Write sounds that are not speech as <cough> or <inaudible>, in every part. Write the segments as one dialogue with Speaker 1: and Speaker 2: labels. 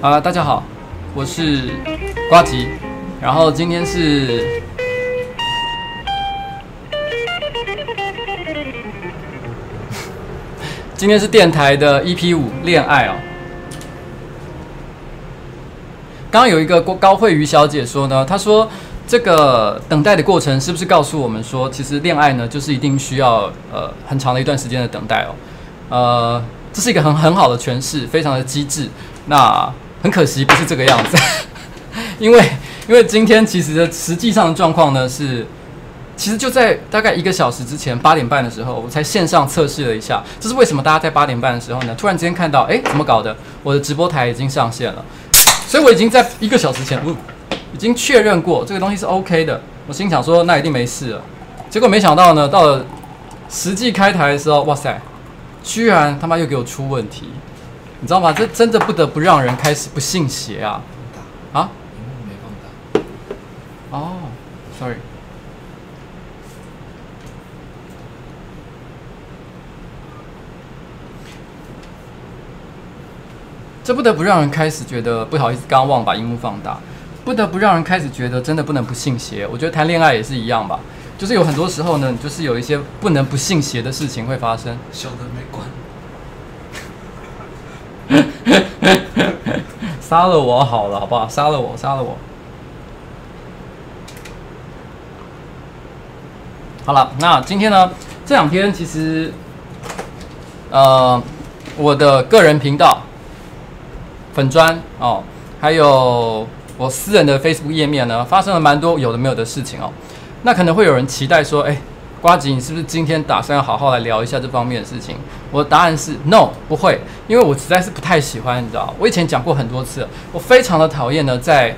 Speaker 1: 啊，大家好，我是瓜吉，然后今天是，<laughs> 今天是电台的 EP 五恋爱哦。刚刚有一个高慧瑜小姐说呢，她说这个等待的过程是不是告诉我们说，其实恋爱呢就是一定需要呃很长的一段时间的等待哦，呃，这是一个很很好的诠释，非常的机智。那很可惜，不是这个样子，<laughs> 因为因为今天其实实际上的状况呢是，其实就在大概一个小时之前八点半的时候，我才线上测试了一下，这是为什么？大家在八点半的时候呢，突然之间看到，哎，怎么搞的？我的直播台已经上线了，所以我已经在一个小时前，嗯，已经确认过这个东西是 OK 的。我心想说，那一定没事了。结果没想到呢，到了实际开台的时候，哇塞，居然他妈又给我出问题。你知道吗？这真的不得不让人开始不信邪啊！啊？屏幕没放大。哦，sorry。这不得不让人开始觉得不好意思，刚刚忘了把荧幕放大。不得不让人开始觉得真的不能不信邪。我觉得谈恋爱也是一样吧，就是有很多时候呢，就是有一些不能不信邪的事情会发生。
Speaker 2: 小的没关。<laughs>
Speaker 1: 杀了我好了，好不好？杀了我，杀了我。好了，那今天呢？这两天其实，呃，我的个人频道、粉砖哦，还有我私人的 Facebook 页面呢，发生了蛮多有的没有的事情哦。那可能会有人期待说，哎。瓜吉，你是不是今天打算要好好来聊一下这方面的事情？我的答案是 no，不会，因为我实在是不太喜欢，你知道，我以前讲过很多次，我非常的讨厌呢，在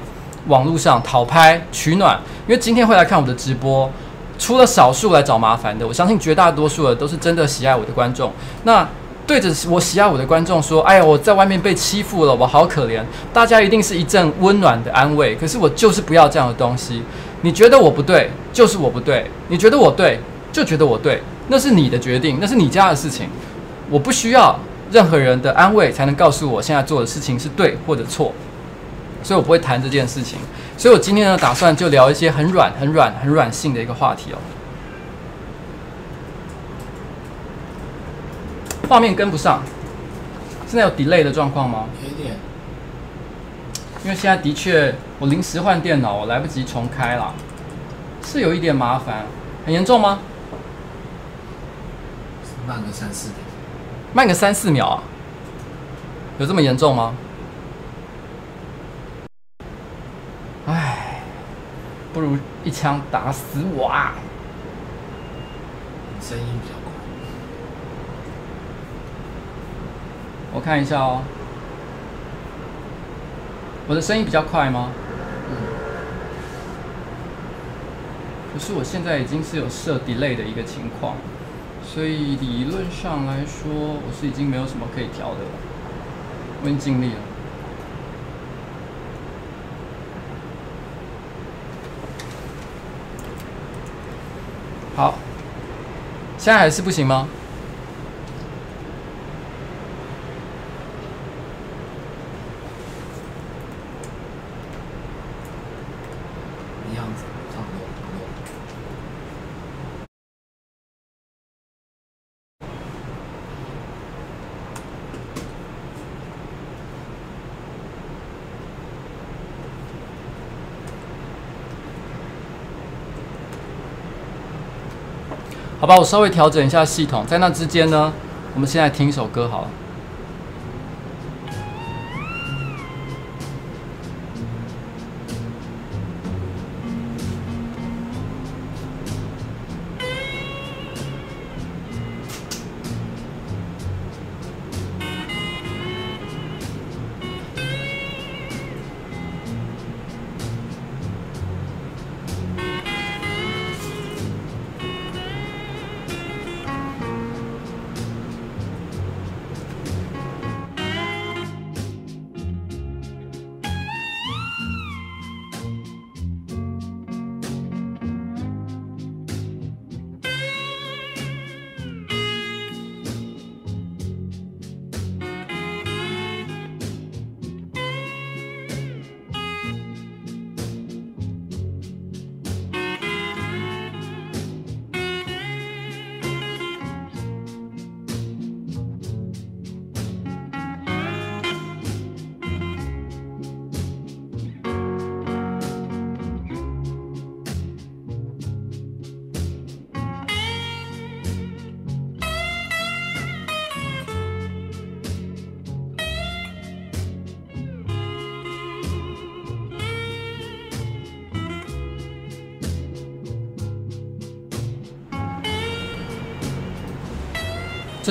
Speaker 1: 网络上讨拍取暖。因为今天会来看我的直播，除了少数来找麻烦的，我相信绝大多数的都是真的喜爱我的观众。那对着我喜爱我的观众说：“哎呀，我在外面被欺负了，我好可怜。”大家一定是一阵温暖的安慰。可是我就是不要这样的东西。你觉得我不对，就是我不对；你觉得我对。就觉得我对，那是你的决定，那是你家的事情，我不需要任何人的安慰才能告诉我现在做的事情是对或者错，所以我不会谈这件事情。所以我今天呢，打算就聊一些很软、很软、很软性的一个话题哦。画面跟不上，现在有 delay 的状况吗？
Speaker 2: 有一点，
Speaker 1: 因为现在的确我临时换电脑，我来不及重开了，是有一点麻烦，很严重吗？
Speaker 2: 慢个三四秒，
Speaker 1: 慢个三四秒啊？有这么严重吗？唉，不如一枪打死我啊！
Speaker 2: 声音比较快，
Speaker 1: 我看一下哦。我的声音比较快吗？
Speaker 2: 嗯。
Speaker 1: 可是我现在已经是有设 delay 的一个情况。所以理论上来说，我是已经没有什么可以调的了。我已经尽力了。好，现在还是不行吗？好吧，我稍微调整一下系统，在那之间呢，我们现在听一首歌好了。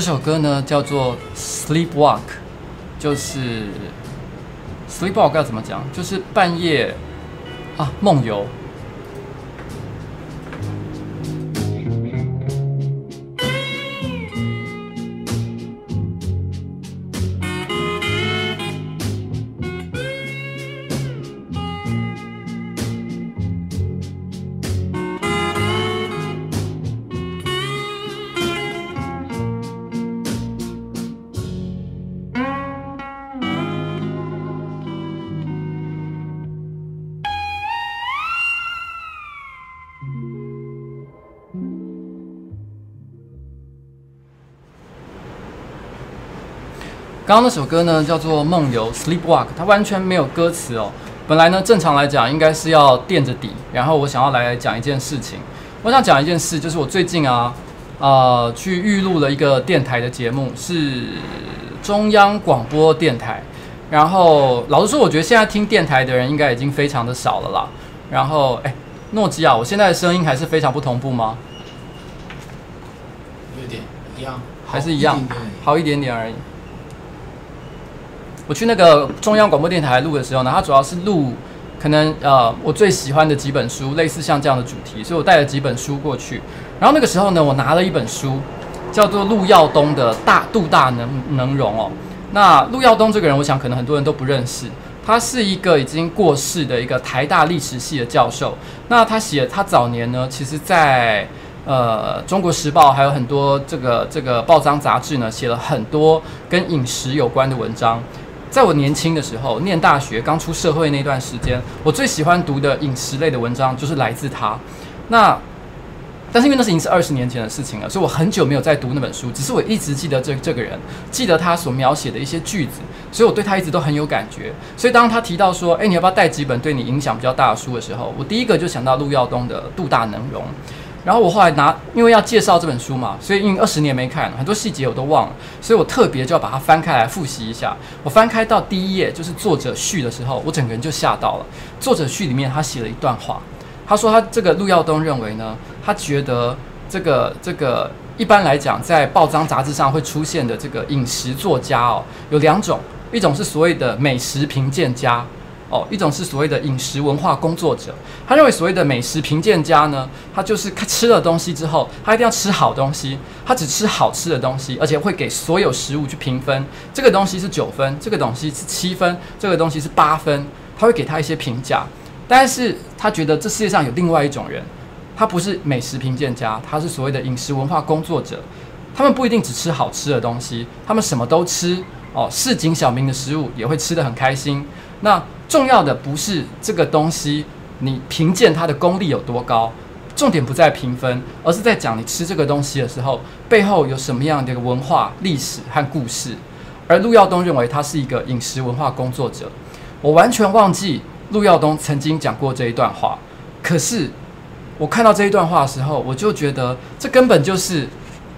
Speaker 1: 这首歌呢叫做《Sleepwalk》，就是 Sleepwalk 要怎么讲？就是半夜啊梦游。刚刚那首歌呢，叫做《梦游》（Sleepwalk），它完全没有歌词哦。本来呢，正常来讲应该是要垫着底。然后我想要来讲一件事情，我想讲一件事，就是我最近啊，呃，去预录了一个电台的节目，是中央广播电台。然后老实说，我觉得现在听电台的人应该已经非常的少了啦。然后，哎，诺基亚，我现在的声音还是非常不同步吗？
Speaker 2: 有点一样，
Speaker 1: 还是一样，好一点点而已。我去那个中央广播电台录的时候呢，它主要是录可能呃我最喜欢的几本书，类似像这样的主题，所以我带了几本书过去。然后那个时候呢，我拿了一本书，叫做陆耀东的《大度大能能容》哦。那陆耀东这个人，我想可能很多人都不认识，他是一个已经过世的一个台大历史系的教授。那他写他早年呢，其实在呃《中国时报》还有很多这个这个报章杂志呢，写了很多跟饮食有关的文章。在我年轻的时候，念大学刚出社会那段时间，我最喜欢读的饮食类的文章就是来自他。那，但是因为那是已经是二十年前的事情了，所以我很久没有再读那本书。只是我一直记得这这个人，记得他所描写的一些句子，所以我对他一直都很有感觉。所以当他提到说：“诶，你要不要带几本对你影响比较大的书的时候”，我第一个就想到陆耀东的《度大能容》。然后我后来拿，因为要介绍这本书嘛，所以因为二十年没看，很多细节我都忘了，所以我特别就要把它翻开来复习一下。我翻开到第一页，就是作者序的时候，我整个人就吓到了。作者序里面他写了一段话，他说他这个陆耀东认为呢，他觉得这个这个一般来讲，在报章杂志上会出现的这个饮食作家哦，有两种，一种是所谓的美食评鉴家。哦，一种是所谓的饮食文化工作者，他认为所谓的美食评鉴家呢，他就是吃了东西之后，他一定要吃好东西，他只吃好吃的东西，而且会给所有食物去评分，这个东西是九分，这个东西是七分，这个东西是八分，他会给他一些评价。但是他觉得这世界上有另外一种人，他不是美食评鉴家，他是所谓的饮食文化工作者，他们不一定只吃好吃的东西，他们什么都吃哦，市井小民的食物也会吃得很开心。那重要的不是这个东西，你评鉴它的功力有多高，重点不在评分，而是在讲你吃这个东西的时候，背后有什么样的文化、历史和故事。而陆耀东认为他是一个饮食文化工作者，我完全忘记陆耀东曾经讲过这一段话。可是我看到这一段话的时候，我就觉得这根本就是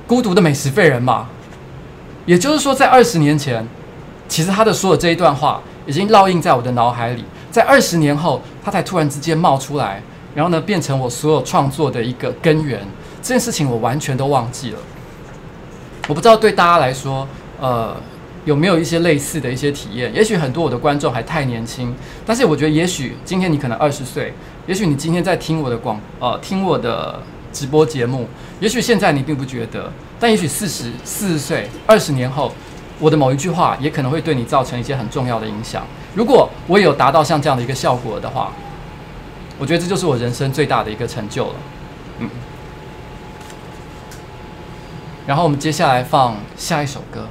Speaker 1: 孤独的美食废人嘛。也就是说，在二十年前，其实他的说的这一段话已经烙印在我的脑海里，在二十年后，它才突然之间冒出来，然后呢，变成我所有创作的一个根源。这件事情我完全都忘记了。我不知道对大家来说，呃。有没有一些类似的一些体验？也许很多我的观众还太年轻，但是我觉得，也许今天你可能二十岁，也许你今天在听我的广呃听我的直播节目，也许现在你并不觉得，但也许四十四十岁、二十年后，我的某一句话也可能会对你造成一些很重要的影响。如果我也有达到像这样的一个效果的话，我觉得这就是我人生最大的一个成就了。嗯。然后我们接下来放下一首歌。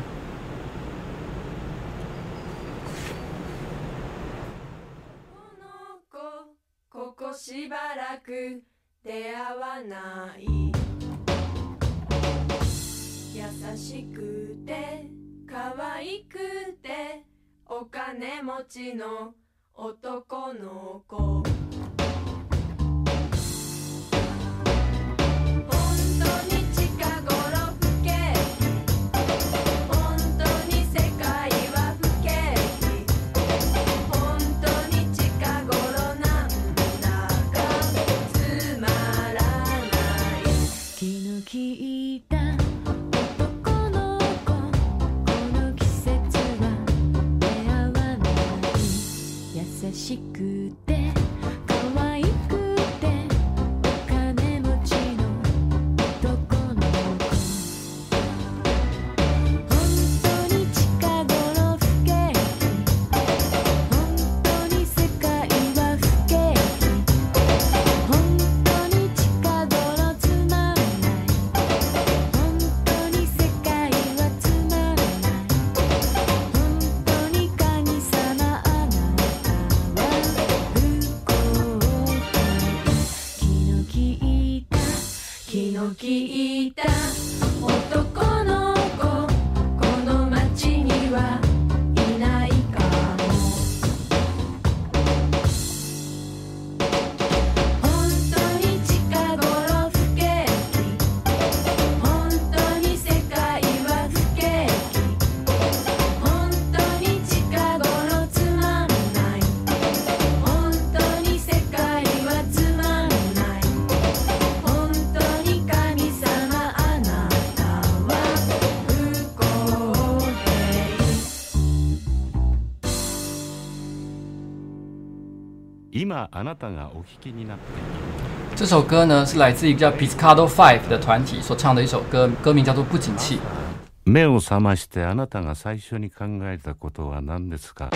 Speaker 3: しばらく出会わない优しくて 可爱くてお金持ちの男の子。
Speaker 1: しく聞いた这首歌呢，是来自一个叫 Pizzicato Five 的团体所唱的一首歌，歌名叫做《不景气》。目を覚ましてあなたが最初に考えたことは何ですか？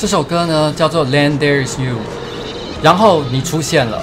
Speaker 1: 这首歌呢叫做《Land There Is You》，然后你出现了。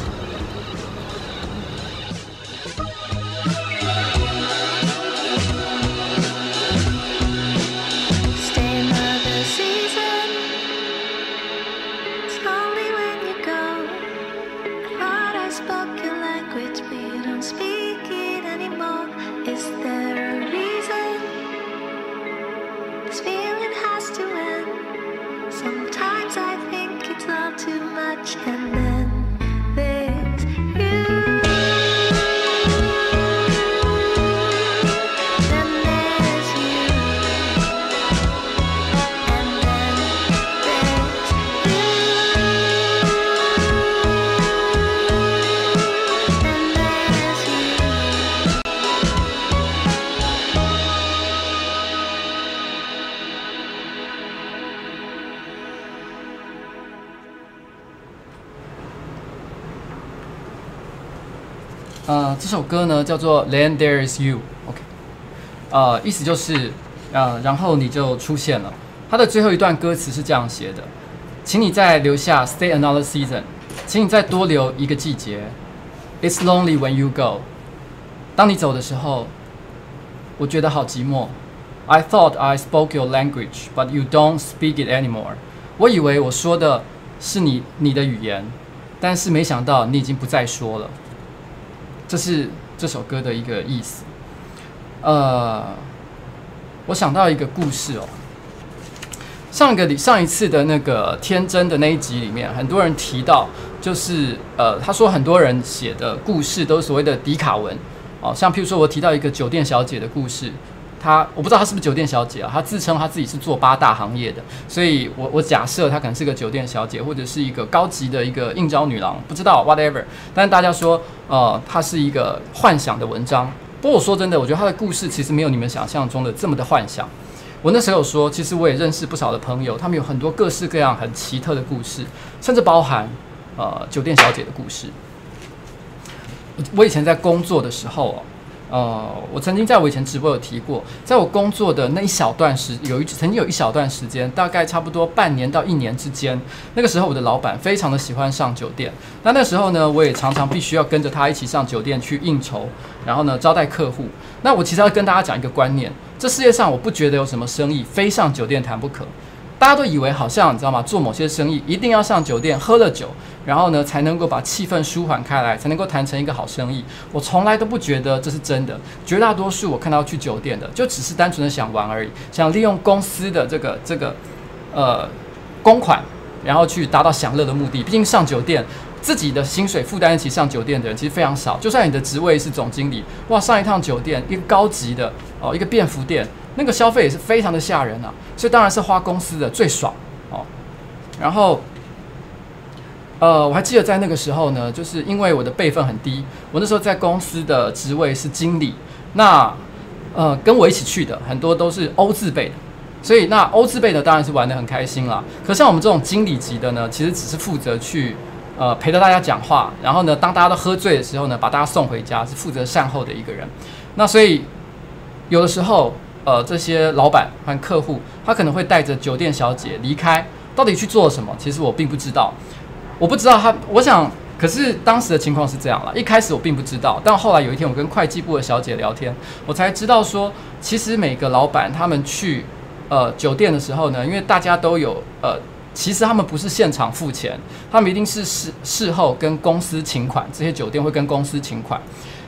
Speaker 1: 叫做《Then there is You》，OK，呃，意思就是，呃，然后你就出现了。它的最后一段歌词是这样写的：请你再留下，Stay another season，请你再多留一个季节。It's lonely when you go，当你走的时候，我觉得好寂寞。I thought I spoke your language，but you don't speak it anymore。我以为我说的是你你的语言，但是没想到你已经不再说了。这是这首歌的一个意思。呃，我想到一个故事哦。上个上一次的那个天真的那一集里面，很多人提到，就是呃，他说很多人写的故事都是所谓的迪卡文哦，像譬如说我提到一个酒店小姐的故事。她我不知道她是不是酒店小姐啊？她自称她自己是做八大行业的，所以我我假设她可能是个酒店小姐，或者是一个高级的一个应召女郎，不知道 whatever。但是大家说，呃，她是一个幻想的文章。不过我说真的，我觉得她的故事其实没有你们想象中的这么的幻想。我那时候说，其实我也认识不少的朋友，他们有很多各式各样很奇特的故事，甚至包含呃酒店小姐的故事。我以前在工作的时候哦。呃，我曾经在我以前直播有提过，在我工作的那一小段时，有一曾经有一小段时间，大概差不多半年到一年之间，那个时候我的老板非常的喜欢上酒店。那那时候呢，我也常常必须要跟着他一起上酒店去应酬，然后呢招待客户。那我其实要跟大家讲一个观念，这世界上我不觉得有什么生意非上酒店谈不可。大家都以为好像你知道吗？做某些生意一定要上酒店喝了酒，然后呢才能够把气氛舒缓开来，才能够谈成一个好生意。我从来都不觉得这是真的。绝大多数我看到去酒店的，就只是单纯的想玩而已，想利用公司的这个这个呃公款，然后去达到享乐的目的。毕竟上酒店，自己的薪水负担得起上酒店的人其实非常少。就算你的职位是总经理，哇，上一趟酒店一个高级的哦，一个便服店。那个消费也是非常的吓人啊，所以当然是花公司的最爽哦。然后，呃，我还记得在那个时候呢，就是因为我的辈分很低，我那时候在公司的职位是经理。那呃，跟我一起去的很多都是欧字辈的，所以那欧字辈的当然是玩得很开心啦。可像我们这种经理级的呢，其实只是负责去呃陪着大家讲话，然后呢，当大家都喝醉的时候呢，把大家送回家，是负责善后的一个人。那所以有的时候。呃，这些老板和客户，他可能会带着酒店小姐离开，到底去做什么？其实我并不知道，我不知道他。我想，可是当时的情况是这样了。一开始我并不知道，但后来有一天我跟会计部的小姐聊天，我才知道说，其实每个老板他们去呃酒店的时候呢，因为大家都有呃，其实他们不是现场付钱，他们一定是事事后跟公司请款，这些酒店会跟公司请款。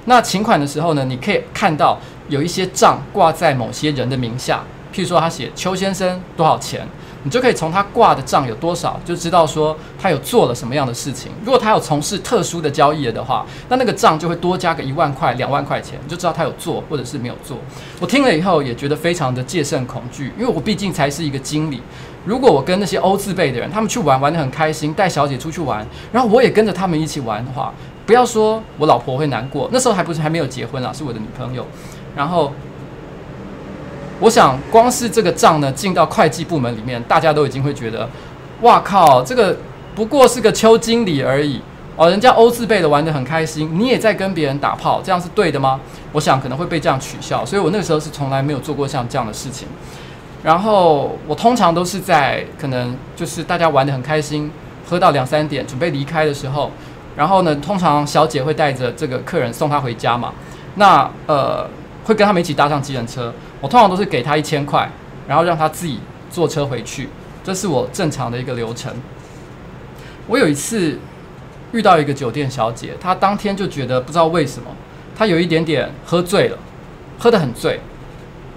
Speaker 1: 那请款的时候呢，你可以看到有一些账挂在某些人的名下，譬如说他写邱先生多少钱，你就可以从他挂的账有多少，就知道说他有做了什么样的事情。如果他有从事特殊的交易的话，那那个账就会多加个一万块、两万块钱，你就知道他有做或者是没有做。我听了以后也觉得非常的戒慎恐惧，因为我毕竟才是一个经理。如果我跟那些欧字辈的人，他们去玩玩得很开心，带小姐出去玩，然后我也跟着他们一起玩的话。不要说我老婆会难过，那时候还不是还没有结婚啊，是我的女朋友。然后，我想光是这个账呢，进到会计部门里面，大家都已经会觉得，哇靠，这个不过是个邱经理而已哦，人家欧字辈的玩得很开心，你也在跟别人打炮，这样是对的吗？我想可能会被这样取笑，所以我那个时候是从来没有做过像这样的事情。然后我通常都是在可能就是大家玩得很开心，喝到两三点准备离开的时候，然后呢，通常小姐会带着这个客人送他回家嘛。那呃，会跟他们一起搭上计程车。我通常都是给他一千块，然后让他自己坐车回去，这是我正常的一个流程。我有一次遇到一个酒店小姐，她当天就觉得不知道为什么，她有一点点喝醉了，喝得很醉。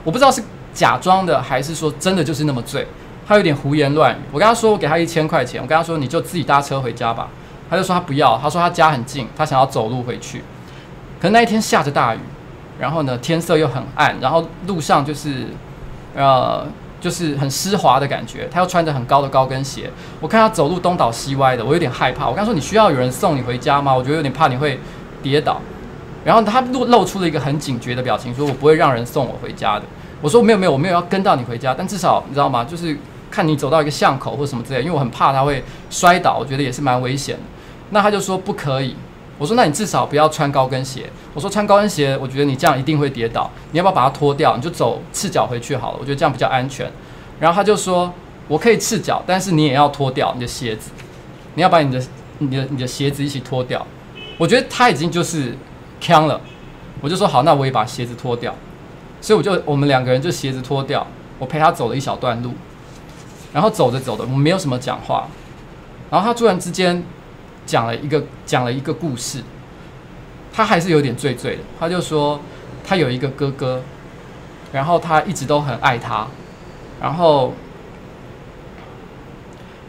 Speaker 1: 我不知道是假装的还是说真的就是那么醉，她有点胡言乱语。我跟她说我给她一千块钱，我跟她说你就自己搭车回家吧。她就说她不要，她说她家很近，她想要走路回去。可能那一天下着大雨。然后呢，天色又很暗，然后路上就是，呃，就是很湿滑的感觉。他又穿着很高的高跟鞋，我看他走路东倒西歪的，我有点害怕。我刚说，你需要有人送你回家吗？我觉得有点怕你会跌倒。然后他露露出了一个很警觉的表情，说我不会让人送我回家的。我说没有没有，我没有要跟到你回家，但至少你知道吗？就是看你走到一个巷口或什么之类，因为我很怕他会摔倒，我觉得也是蛮危险的。那他就说不可以。我说：“那你至少不要穿高跟鞋。”我说：“穿高跟鞋，我觉得你这样一定会跌倒。你要不要把它脱掉？你就走赤脚回去好了。我觉得这样比较安全。”然后他就说：“我可以赤脚，但是你也要脱掉你的鞋子。你要把你的、你的、你的鞋子一起脱掉。”我觉得他已经就是锵了。我就说：“好，那我也把鞋子脱掉。”所以我就我们两个人就鞋子脱掉，我陪他走了一小段路，然后走着走着，我们没有什么讲话。然后他突然之间。讲了一个讲了一个故事，他还是有点醉醉的。他就说他有一个哥哥，然后他一直都很爱他。然后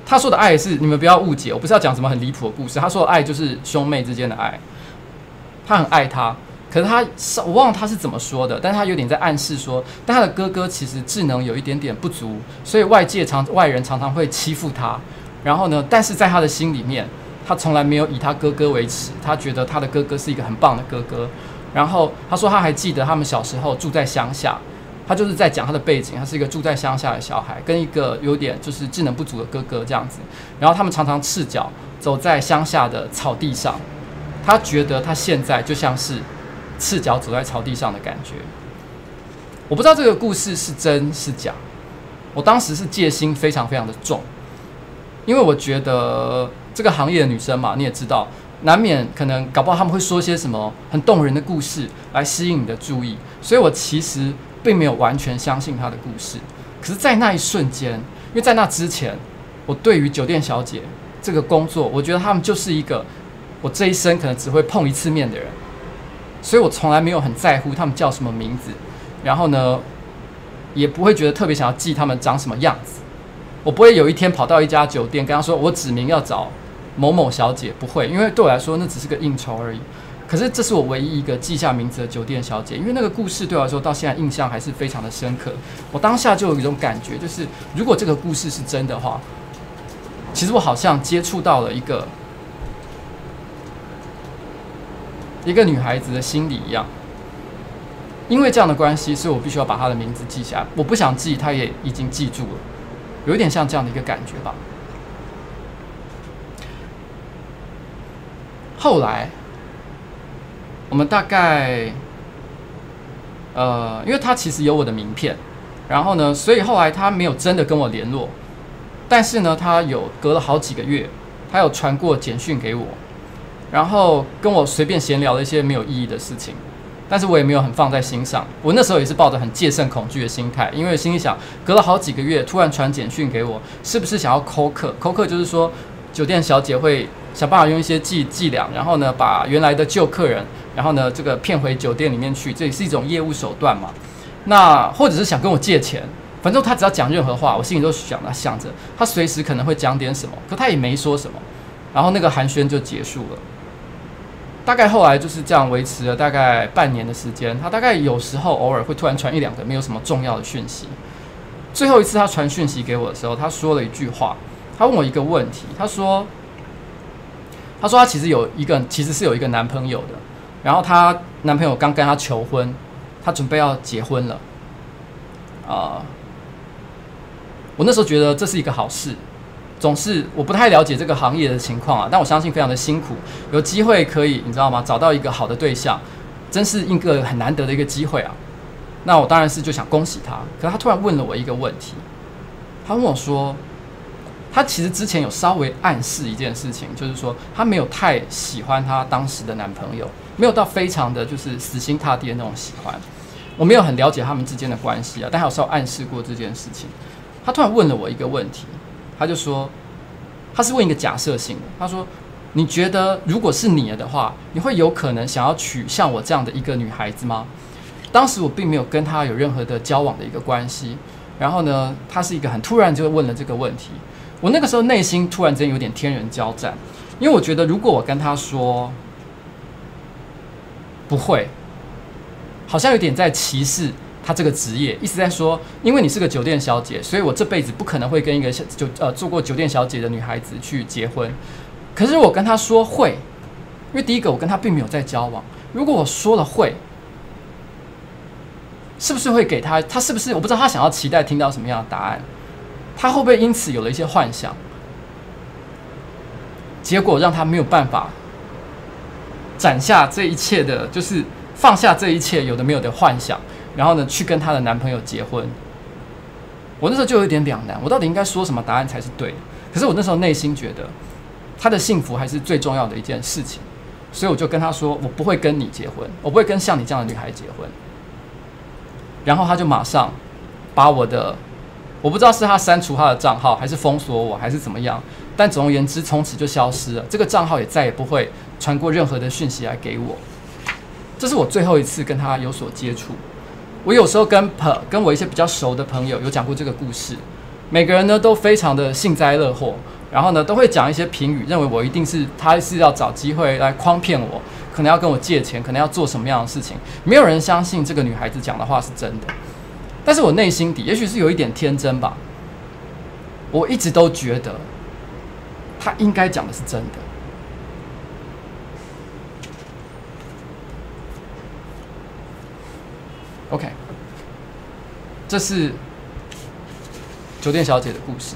Speaker 1: 他说的爱是你们不要误解，我不是要讲什么很离谱的故事。他说的爱就是兄妹之间的爱。他很爱他，可是他是我忘了他是怎么说的，但是他有点在暗示说，但他的哥哥其实智能有一点点不足，所以外界常外人常常会欺负他。然后呢，但是在他的心里面。他从来没有以他哥哥为耻，他觉得他的哥哥是一个很棒的哥哥。然后他说他还记得他们小时候住在乡下，他就是在讲他的背景，他是一个住在乡下的小孩，跟一个有点就是智能不足的哥哥这样子。然后他们常常赤脚走在乡下的草地上，他觉得他现在就像是赤脚走在草地上的感觉。我不知道这个故事是真是假，我当时是戒心非常非常的重，因为我觉得。这个行业的女生嘛，你也知道，难免可能搞不好他们会说些什么很动人的故事来吸引你的注意，所以我其实并没有完全相信她的故事。可是，在那一瞬间，因为在那之前，我对于酒店小姐这个工作，我觉得他们就是一个我这一生可能只会碰一次面的人，所以我从来没有很在乎他们叫什么名字，然后呢，也不会觉得特别想要记他们长什么样子。我不会有一天跑到一家酒店跟他说，我指名要找。某某小姐不会，因为对我来说那只是个应酬而已。可是这是我唯一一个记下名字的酒店小姐，因为那个故事对我来说到现在印象还是非常的深刻。我当下就有一种感觉，就是如果这个故事是真的话，其实我好像接触到了一个一个女孩子的心理一样。因为这样的关系，所以我必须要把她的名字记下。我不想记，她也已经记住了，有一点像这样的一个感觉吧。后来，我们大概，呃，因为他其实有我的名片，然后呢，所以后来他没有真的跟我联络，但是呢，他有隔了好几个月，他有传过简讯给我，然后跟我随便闲聊了一些没有意义的事情，但是我也没有很放在心上。我那时候也是抱着很戒慎恐惧的心态，因为心里想，隔了好几个月，突然传简讯给我，是不是想要扣客？扣客就是说，酒店小姐会。想办法用一些伎伎俩，然后呢，把原来的旧客人，然后呢，这个骗回酒店里面去，这也是一种业务手段嘛。那或者是想跟我借钱，反正他只要讲任何话，我心里都想着想着，他随时可能会讲点什么，可他也没说什么，然后那个寒暄就结束了。大概后来就是这样维持了大概半年的时间，他大概有时候偶尔会突然传一两个没有什么重要的讯息。最后一次他传讯息给我的时候，他说了一句话，他问我一个问题，他说。她说她其实有一个，其实是有一个男朋友的，然后她男朋友刚跟她求婚，她准备要结婚了，啊，我那时候觉得这是一个好事，总是我不太了解这个行业的情况啊，但我相信非常的辛苦，有机会可以你知道吗？找到一个好的对象，真是一个很难得的一个机会啊。那我当然是就想恭喜他。可是他突然问了我一个问题，他问我说，他其实之前有稍微暗示一件事情，就是说他没有太喜欢他当时的男朋友，没有到非常的就是死心塌地的那种喜欢。我没有很了解他们之间的关系啊，但他有稍微暗示过这件事情。他突然问了我一个问题，他就说，他是问一个假设性的，他说。你觉得如果是你的话，你会有可能想要娶像我这样的一个女孩子吗？当时我并没有跟她有任何的交往的一个关系，然后呢，他是一个很突然就问了这个问题，我那个时候内心突然间有点天人交战，因为我觉得如果我跟他说不会，好像有点在歧视他这个职业，意思在说，因为你是个酒店小姐，所以我这辈子不可能会跟一个酒呃做过酒店小姐的女孩子去结婚。可是我跟他说会，因为第一个我跟他并没有在交往。如果我说了会，是不是会给他？他是不是我不知道他想要期待听到什么样的答案？他会不会因此有了一些幻想？结果让他没有办法斩下这一切的，就是放下这一切有的没有的幻想，然后呢，去跟他的男朋友结婚。我那时候就有一点两难，我到底应该说什么答案才是对的？可是我那时候内心觉得。他的幸福还是最重要的一件事情，所以我就跟他说：“我不会跟你结婚，我不会跟像你这样的女孩结婚。”然后他就马上把我的，我不知道是他删除他的账号，还是封锁我，还是怎么样。但总而言之，从此就消失了。这个账号也再也不会传过任何的讯息来给我。这是我最后一次跟他有所接触。我有时候跟朋跟我一些比较熟的朋友有讲过这个故事，每个人呢都非常的幸灾乐祸。然后呢，都会讲一些评语，认为我一定是他是要找机会来诓骗我，可能要跟我借钱，可能要做什么样的事情。没有人相信这个女孩子讲的话是真的，但是我内心底也许是有一点天真吧，我一直都觉得他应该讲的是真的。OK，这是酒店小姐的故事。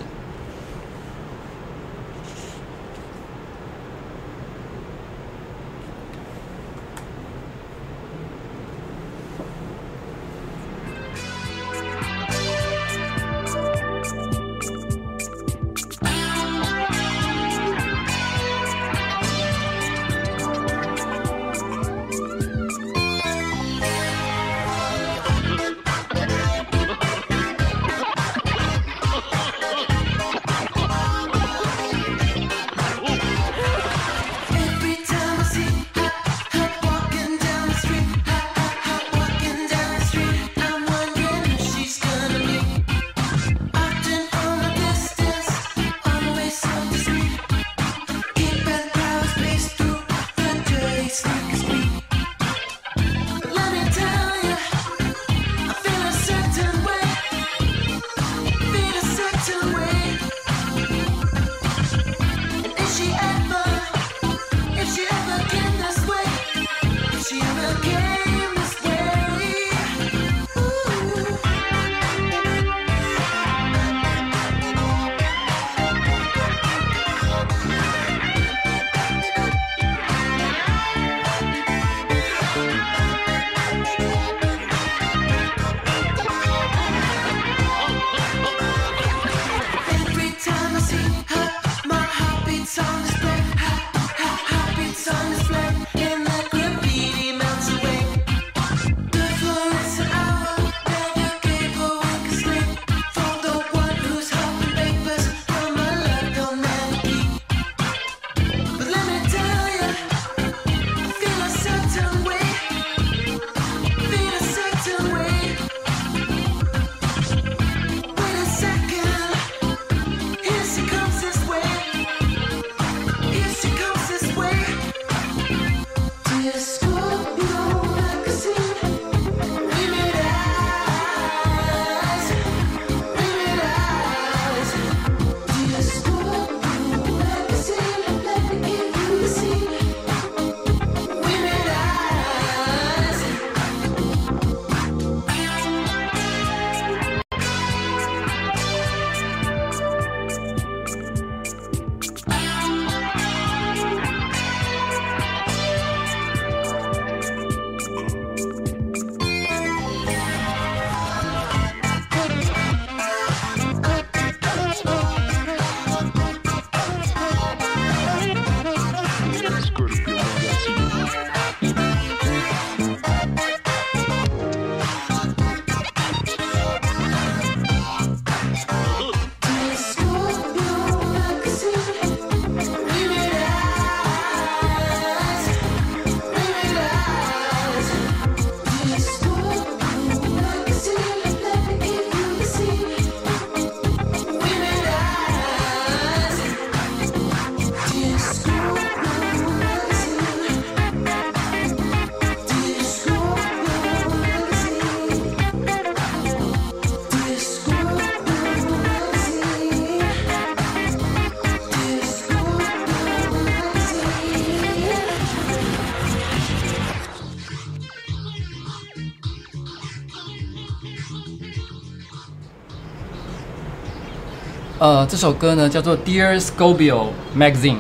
Speaker 1: 这首歌呢叫做《Dear Scobio Magazine》。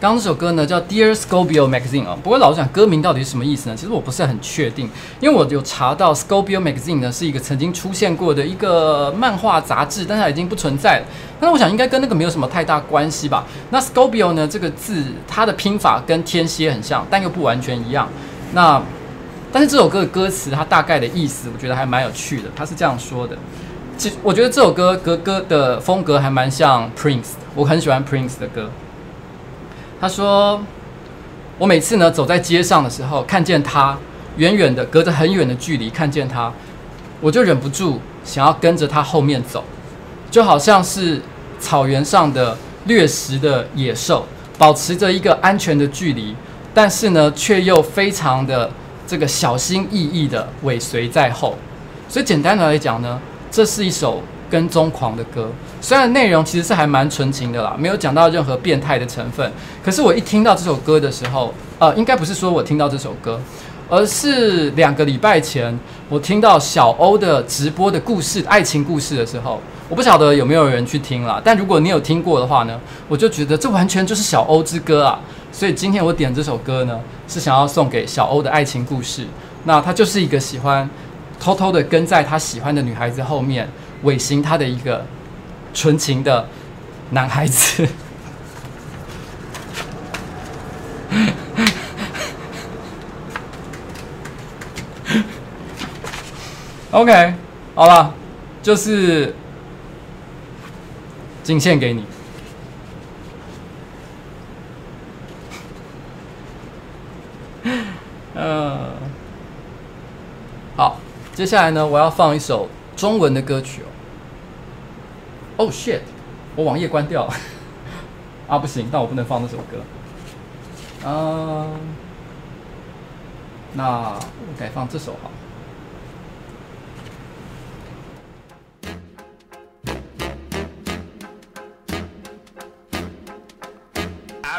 Speaker 1: 刚刚这首歌呢叫《Dear Scobio Magazine》啊，不过老实讲，歌名到底是什么意思呢？其实我不是很确定，因为我有查到《Scobio Magazine》呢是一个曾经出现过的一个漫画杂志，但是它已经不存在了。那我想应该跟那个没有什么太大关系吧。那 Scobio 呢这个字，它的拼法跟天蝎很像，但又不完全一样。那但是这首歌的歌词，它大概的意思，我觉得还蛮有趣的。它是这样说的，其实我觉得这首歌歌歌的风格还蛮像 Prince，我很喜欢 Prince 的歌。他说：“我每次呢走在街上的时候，看见他远远的，隔着很远的距离看见他，我就忍不住想要跟着他后面走，就好像是草原上的掠食的野兽，保持着一个安全的距离，但是呢，却又非常的这个小心翼翼的尾随在后。所以简单的来讲呢，这是一首。”跟踪狂的歌，虽然内容其实是还蛮纯情的啦，没有讲到任何变态的成分。可是我一听到这首歌的时候，呃，应该不是说我听到这首歌，而是两个礼拜前我听到小欧的直播的故事，爱情故事的时候，我不晓得有没有人去听啦。但如果你有听过的话呢，我就觉得这完全就是小欧之歌啊。所以今天我点这首歌呢，是想要送给小欧的爱情故事。那他就是一个喜欢偷偷的跟在他喜欢的女孩子后面。尾行他的一个纯情的男孩子。OK，好了，就是仅献给你。嗯，<laughs> 好，接下来呢，我要放一首。中文的歌曲哦，Oh shit！我网页关掉了啊，不行，但我不能放那首歌。嗯，那我改放这首好。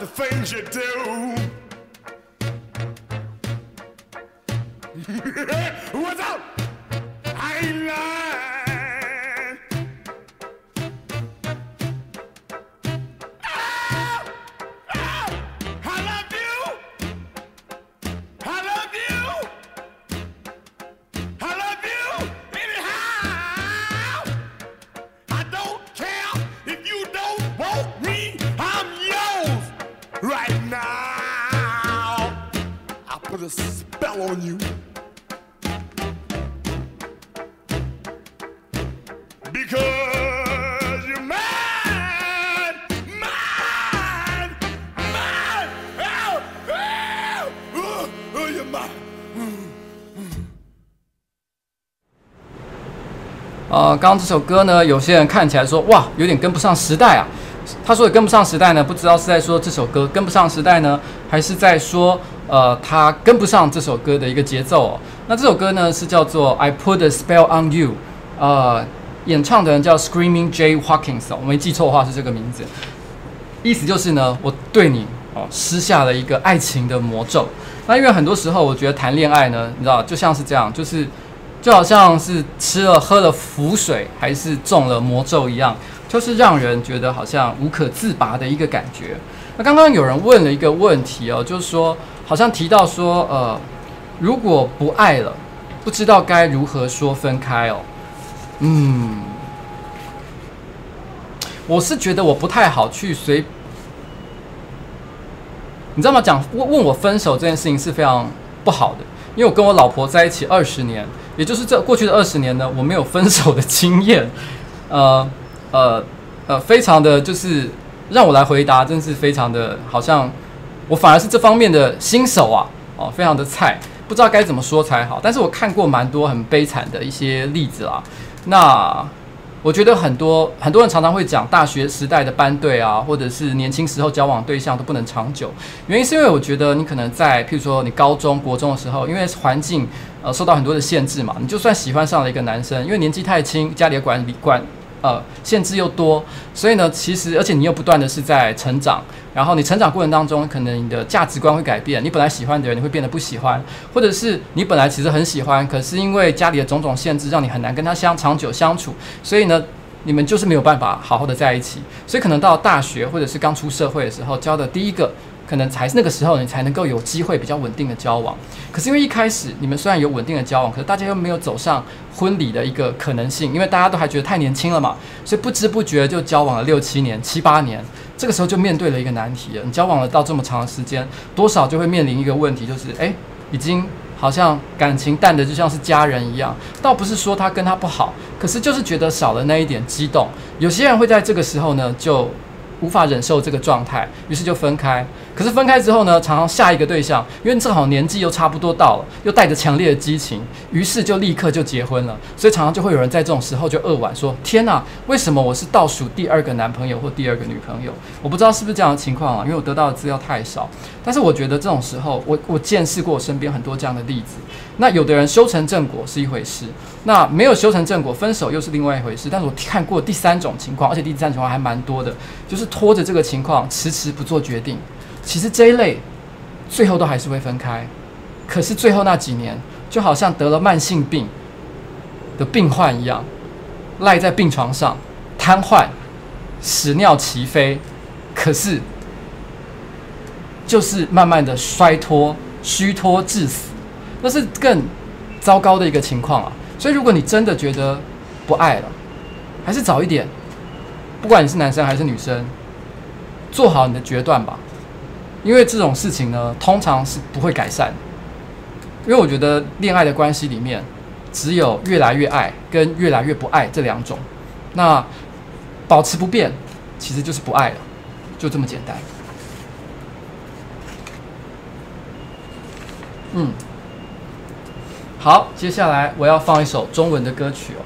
Speaker 1: The things you do. <laughs> 刚刚这首歌呢，有些人看起来说哇，有点跟不上时代啊。他说的跟不上时代呢，不知道是在说这首歌跟不上时代呢，还是在说呃，他跟不上这首歌的一个节奏哦。那这首歌呢是叫做《I Put a Spell on You》，呃，演唱的人叫 Screaming Jay Hawkins，我没记错的话是这个名字。意思就是呢，我对你哦施下了一个爱情的魔咒。那因为很多时候我觉得谈恋爱呢，你知道，就像是这样，就是就好像是吃了喝了符水，还是中了魔咒一样，就是让人觉得好像无可自拔的一个感觉。那刚刚有人问了一个问题哦，就是说。好像提到说，呃，如果不爱了，不知道该如何说分开哦。嗯，我是觉得我不太好去随，你知道吗？讲问问我分手这件事情是非常不好的，因为我跟我老婆在一起二十年，也就是这过去的二十年呢，我没有分手的经验。<laughs> 呃呃呃，非常的就是让我来回答，真是非常的好像。我反而是这方面的新手啊，哦，非常的菜，不知道该怎么说才好。但是我看过蛮多很悲惨的一些例子啊。那我觉得很多很多人常常会讲大学时代的班队啊，或者是年轻时候交往对象都不能长久。原因是因为我觉得你可能在譬如说你高中国中的时候，因为环境呃受到很多的限制嘛，你就算喜欢上了一个男生，因为年纪太轻，家里的管理管。呃，限制又多，所以呢，其实而且你又不断的是在成长，然后你成长过程当中，可能你的价值观会改变，你本来喜欢的人，你会变得不喜欢，或者是你本来其实很喜欢，可是因为家里的种种限制，让你很难跟他相长久相处，所以呢，你们就是没有办法好好的在一起，所以可能到大学或者是刚出社会的时候，交的第一个。可能才是那个时候，你才能够有机会比较稳定的交往。可是因为一开始你们虽然有稳定的交往，可是大家又没有走上婚礼的一个可能性，因为大家都还觉得太年轻了嘛，所以不知不觉就交往了六七年、七八年。这个时候就面对了一个难题。你交往了到这么长的时间，多少就会面临一个问题，就是诶，已经好像感情淡的就像是家人一样。倒不是说他跟他不好，可是就是觉得少了那一点激动。有些人会在这个时候呢，就无法忍受这个状态，于是就分开。可是分开之后呢，常常下一个对象，因为正好年纪又差不多到了，又带着强烈的激情，于是就立刻就结婚了。所以常常就会有人在这种时候就扼腕说：“天哪，为什么我是倒数第二个男朋友或第二个女朋友？”我不知道是不是这样的情况啊，因为我得到的资料太少。但是我觉得这种时候，我我见识过我身边很多这样的例子。那有的人修成正果是一回事，那没有修成正果，分手又是另外一回事。但是我看过第三种情况，而且第三种情况还蛮多的，就是拖着这个情况迟迟不做决定。其实这一类，最后都还是会分开。可是最后那几年，就好像得了慢性病的病患一样，赖在病床上，瘫痪，屎尿齐飞。可是，就是慢慢的衰脱、虚脱致死，那是更糟糕的一个情况啊。所以，如果你真的觉得不爱了，还是早一点，不管你是男生还是女生，做好你的决断吧。因为这种事情呢，通常是不会改善。因为我觉得恋爱的关系里面，只有越来越爱跟越来越不爱这两种。那保持不变，其实就是不爱了，就这么简单。嗯，好，接下来我要放一首中文的歌曲哦。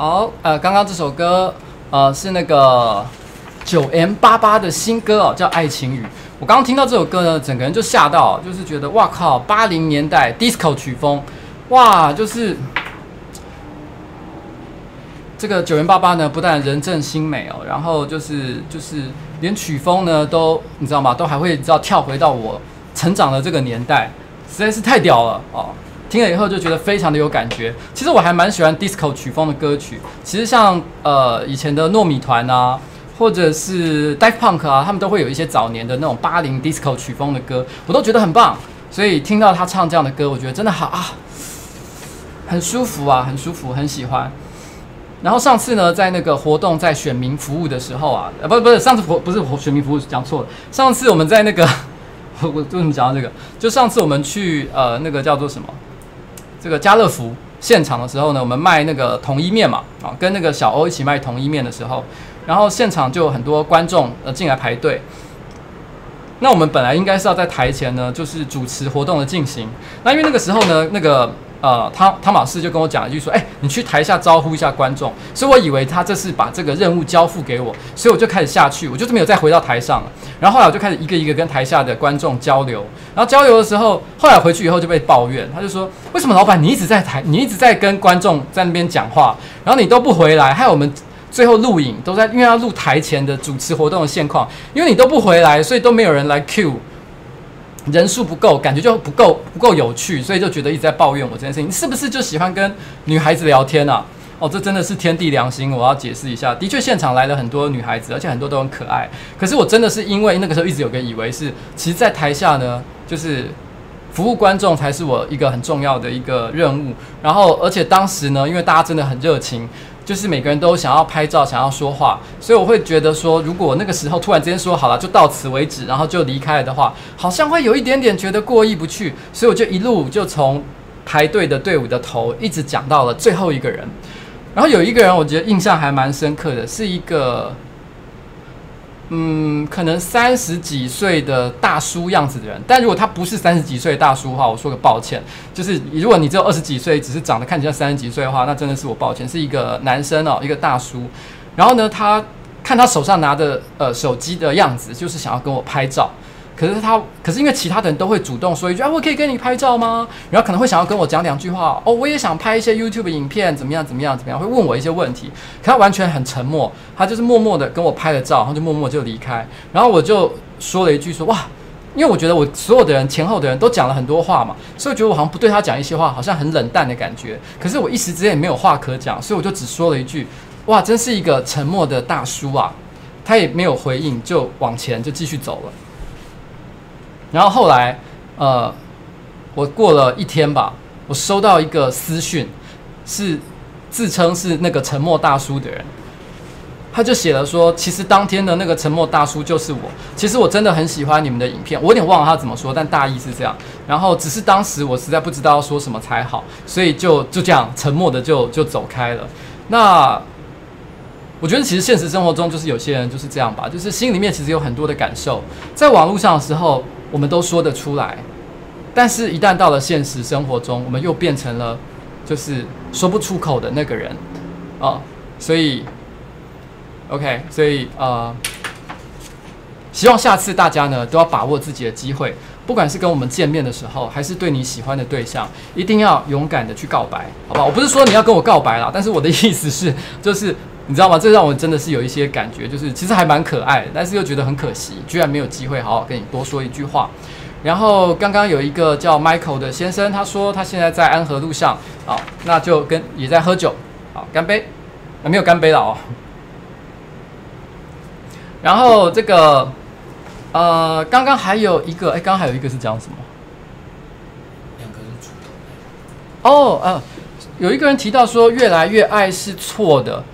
Speaker 1: 好，呃，刚刚这首歌，呃，是那个九 M 八八的新歌哦，叫《爱情雨》。我刚刚听到这首歌呢，整个人就吓到，就是觉得哇靠，八零年代 disco 曲风，哇，就是这个九 M 八八呢，不但人正心美哦，然后就是就是连曲风呢都你知道吗？都还会知道跳回到我成长的这个年代，实在是太屌了哦。听了以后就觉得非常的有感觉。其实我还蛮喜欢 disco 曲风的歌曲。其实像呃以前的糯米团啊，或者是 Daft Punk 啊，他们都会有一些早年的那种八零 disco 曲风的歌，我都觉得很棒。所以听到他唱这样的歌，我觉得真的好啊，很舒服啊，很舒服，很喜欢。然后上次呢，在那个活动在选民服务的时候啊，呃不是不是上次活不是选民服务讲错了，上次我们在那个 <laughs> 我为什么讲到这个？就上次我们去呃那个叫做什么？这个家乐福现场的时候呢，我们卖那个同一面嘛，啊，跟那个小欧一起卖同一面的时候，然后现场就有很多观众呃进来排队。那我们本来应该是要在台前呢，就是主持活动的进行。那因为那个时候呢，那个。呃，汤汤马士就跟我讲了一句说：“哎，你去台下招呼一下观众。”所以我以为他这是把这个任务交付给我，所以我就开始下去，我就是没有再回到台上了。然后后来我就开始一个一个跟台下的观众交流。然后交流的时候，后来回去以后就被抱怨，他就说：“为什么老板你一直在台，你一直在跟观众在那边讲话，然后你都不回来？害我们最后录影都在，因为要录台前的主持活动的现况，因为你都不回来，所以都没有人来 Q。”人数不够，感觉就不够不够有趣，所以就觉得一直在抱怨我这件事情。你是不是就喜欢跟女孩子聊天啊？哦，这真的是天地良心，我要解释一下。的确，现场来了很多女孩子，而且很多都很可爱。可是我真的是因为那个时候一直有个以为是，其实，在台下呢，就是服务观众才是我一个很重要的一个任务。然后，而且当时呢，因为大家真的很热情。就是每个人都想要拍照，想要说话，所以我会觉得说，如果那个时候突然之间说好了，就到此为止，然后就离开了的话，好像会有一点点觉得过意不去，所以我就一路就从排队的队伍的头一直讲到了最后一个人，然后有一个人我觉得印象还蛮深刻的，是一个。嗯，可能三十几岁的大叔样子的人，但如果他不是三十几岁的大叔的话，我说个抱歉。就是如果你只有二十几岁，只是长得看起来三十几岁的话，那真的是我抱歉，是一个男生哦，一个大叔。然后呢，他看他手上拿的呃手机的样子，就是想要跟我拍照。可是他，可是因为其他的人都会主动说一句啊，我可以跟你拍照吗？然后可能会想要跟我讲两句话哦，我也想拍一些 YouTube 影片，怎么样，怎么样，怎么样，会问我一些问题。可他完全很沉默，他就是默默的跟我拍了照，然后就默默就离开。然后我就说了一句说哇，因为我觉得我所有的人前后的人都讲了很多话嘛，所以我觉得我好像不对他讲一些话，好像很冷淡的感觉。可是我一时之间也没有话可讲，所以我就只说了一句哇，真是一个沉默的大叔啊。他也没有回应，就往前就继续走了。然后后来，呃，我过了一天吧，我收到一个私讯，是自称是那个沉默大叔的人，他就写了说，其实当天的那个沉默大叔就是我。其实我真的很喜欢你们的影片，我有点忘了他怎么说，但大意是这样。然后只是当时我实在不知道要说什么才好，所以就就这样沉默的就就走开了。那我觉得其实现实生活中就是有些人就是这样吧，就是心里面其实有很多的感受，在网络上的时候。我们都说得出来，但是，一旦到了现实生活中，我们又变成了就是说不出口的那个人啊。所以，OK，所以呃，希望下次大家呢都要把握自己的机会，不管是跟我们见面的时候，还是对你喜欢的对象，一定要勇敢的去告白，好不好？我不是说你要跟我告白啦，但是我的意思是，就是。你知道吗？这让我真的是有一些感觉，就是其实还蛮可爱的，但是又觉得很可惜，居然没有机会好好跟你多说一句话。然后刚刚有一个叫 Michael 的先生，他说他现在在安和路上，好，那就跟也在喝酒，好，干杯，啊，没有干杯了哦。然后这个呃，刚刚还有一个，哎，刚刚还有一个是讲什么？
Speaker 2: 两个人主动。
Speaker 1: 哦，呃，有一个人提到说，越来越爱是错的。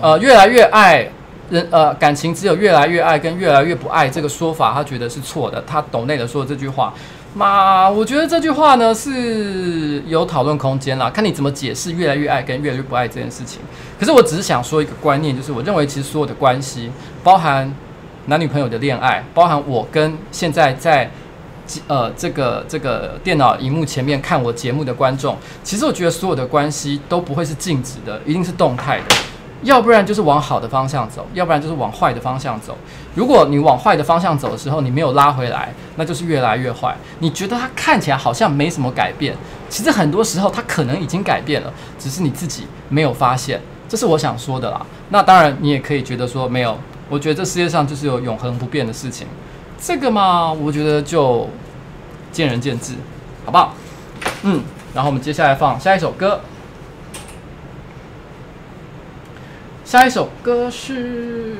Speaker 1: 呃，越来越爱人，呃，感情只有越来越爱跟越来越不爱这个说法，他觉得是错的。他抖内的说的这句话，妈，我觉得这句话呢是有讨论空间啦，看你怎么解释越来越爱跟越来越不爱这件事情。可是我只是想说一个观念，就是我认为其实所有的关系，包含男女朋友的恋爱，包含我跟现在在
Speaker 4: 呃这个这个电脑荧幕前面看我节目的观众，其实我觉得所有的关系都不会是静止的，一定是动态的。要不然就是往好的方向走，要不然就是往坏的方向走。如果你往坏的方向走的时候，你没有拉回来，那就是越来越坏。你觉得它看起来好像没什么改变，其实很多时候它可能已经改变了，只是你自己没有发现。这是我想说的啦。那当然，你也可以觉得说没有。我觉得这世界上就是有永恒不变的事情，这个嘛，我觉得就见仁见智，好不好？嗯，然后我们接下来放下一首歌。下一首歌是。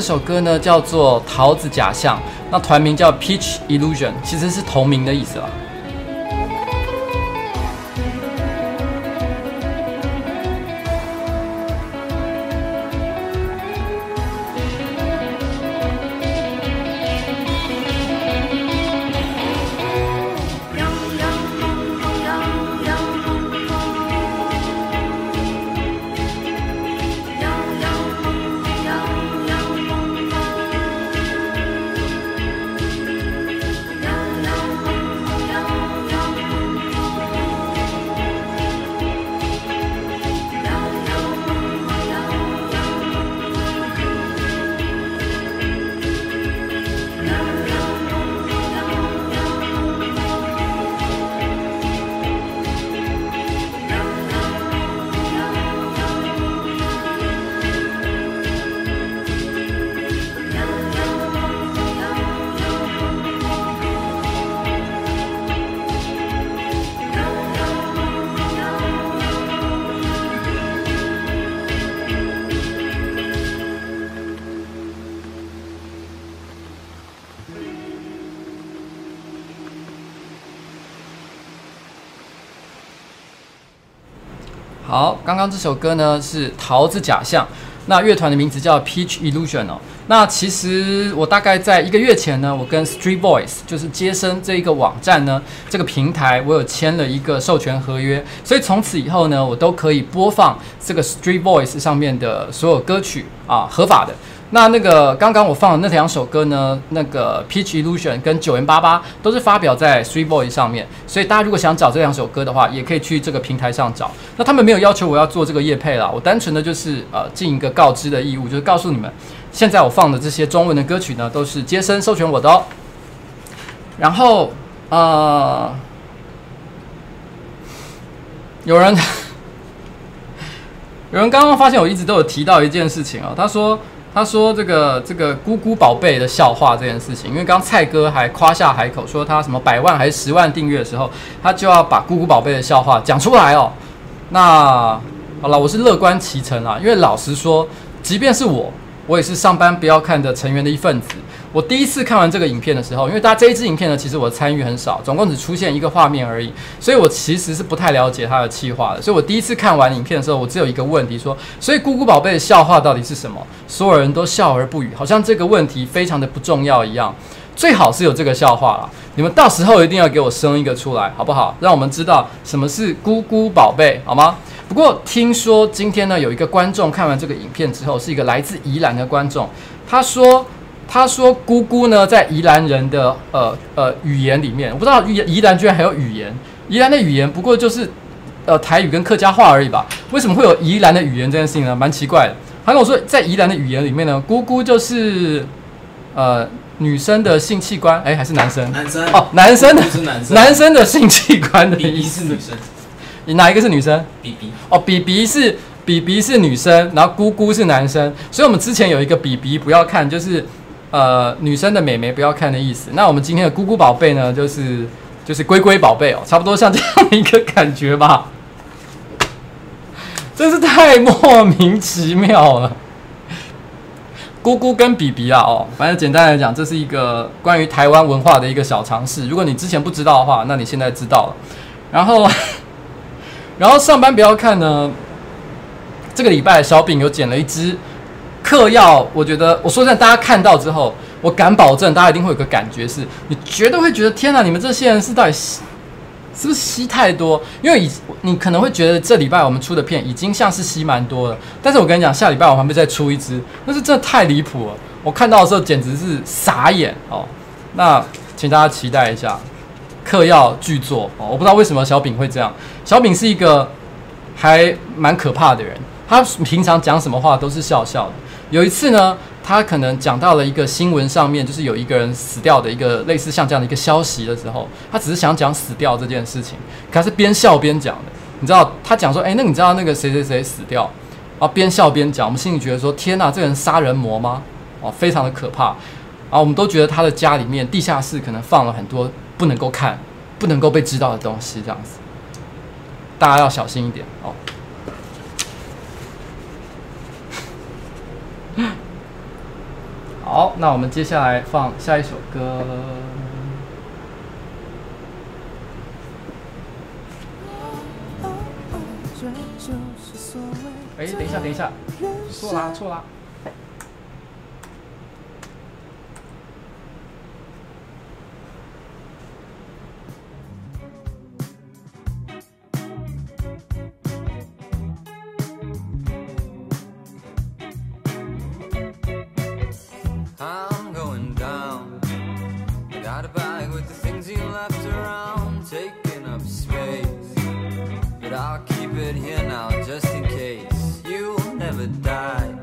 Speaker 4: 这首歌呢叫做《桃子假象》，那团名叫 Peach Illusion，其实是同名的意思啦。
Speaker 1: 刚这首歌呢是桃子假象，那乐团的名字叫 Peach Illusion 哦。那其实我大概在一个月前呢，我跟 Street Boys 就是接生这一个网站呢，这个平台我有签了一个授权合约，所以从此以后呢，我都可以播放这个 Street Boys 上面的所有歌曲啊，合法的。那那个刚刚我放的那两首歌呢，那个 Peach Illusion 跟九元八八都是发表在 Street Voice 上面，所以大家如果想找这两首歌的话，也可以去这个平台上找。那他们没有要求我要做这个业配啦，我单纯的就是呃尽一个告知的义务，就是告诉你们。现在我放的这些中文的歌曲呢，都是杰森授权我的哦。然后，呃，有人，<laughs> 有人刚刚发现我一直都有提到一件事情哦，他说，他说这个这个姑姑宝贝的笑话这件事情，因为刚蔡哥还夸下海口说他什么百万还是十万订阅的时候，他就要把姑姑宝贝的笑话讲出来哦。那好了，我是乐观其成啊，因为老实说，即便是我。我也是上班不要看的成员的一份子。我第一次看完这个影片的时候，因为大家这一支影片呢，其实我参与很少，总共只出现一个画面而已，所以我其实是不太了解它的企划的。所以我第一次看完影片的时候，我只有一个问题说：所以姑姑宝贝的笑话到底是什么？所有人都笑而不语，好像这个问题非常的不重要一样。最好是有这个笑话了，你们到时候一定要给我生一个出来，好不好？让我们知道什么是姑姑宝贝，好吗？不过听说今天呢，有一个观众看完这个影片之后，是一个来自宜兰的观众。他说：“他说姑姑呢，在宜兰人的呃呃语言里面，我不知道宜宜兰居然还有语言。宜兰的语言不过就是呃台语跟客家话而已吧？为什么会有宜兰的语言这件事情呢？蛮奇怪的。他跟我说，在宜兰的语言里面呢，姑姑就是呃女生的性器官，哎，还是男生？男生哦，男生的是男生，男生的性器官的意思是女生。”你哪一个是女生
Speaker 2: ？B B
Speaker 1: 哦，B B 是 B B 是女生，然后姑姑是男生，所以我们之前有一个 B B 不要看，就是呃女生的美眉不要看的意思。那我们今天的姑姑宝贝呢，就是就是龟龟宝贝哦，差不多像这样的一个感觉吧。<laughs> 真是太莫名其妙了。姑姑跟比比啊，哦，反正简单来讲，这是一个关于台湾文化的一个小常识。如果你之前不知道的话，那你现在知道了。然后。<laughs> 然后上班不要看呢。这个礼拜小饼有剪了一只嗑药，我觉得我说真的，大家看到之后，我敢保证，大家一定会有个感觉是，你绝对会觉得天哪，你们这些人是到底吸是不是吸太多？因为以你可能会觉得这礼拜我们出的片已经像是吸蛮多了，但是我跟你讲，下礼拜我还会再出一支，那是真的太离谱了。我看到的时候简直是傻眼哦。那请大家期待一下。嗑药巨作哦，我不知道为什么小饼会这样。小饼是一个还蛮可怕的人，他平常讲什么话都是笑笑的。有一次呢，他可能讲到了一个新闻上面，就是有一个人死掉的一个类似像这样的一个消息的时候，他只是想讲死掉这件事情，可是边笑边讲的。你知道他讲说，哎，那你知道那个谁谁谁死掉？啊边笑边讲，我们心里觉得说，天哪，这个人杀人魔吗？哦，非常的可怕。啊我们都觉得他的家里面地下室可能放了很多。不能够看，不能够被知道的东西，这样子，大家要小心一点哦。好，那我们接下来放下一首歌。哎，等一下，等一下，错啦，错啦。
Speaker 5: I'm going down. Got a bag with the things you left around, taking up space. But I'll keep it here now just in case. You'll never die.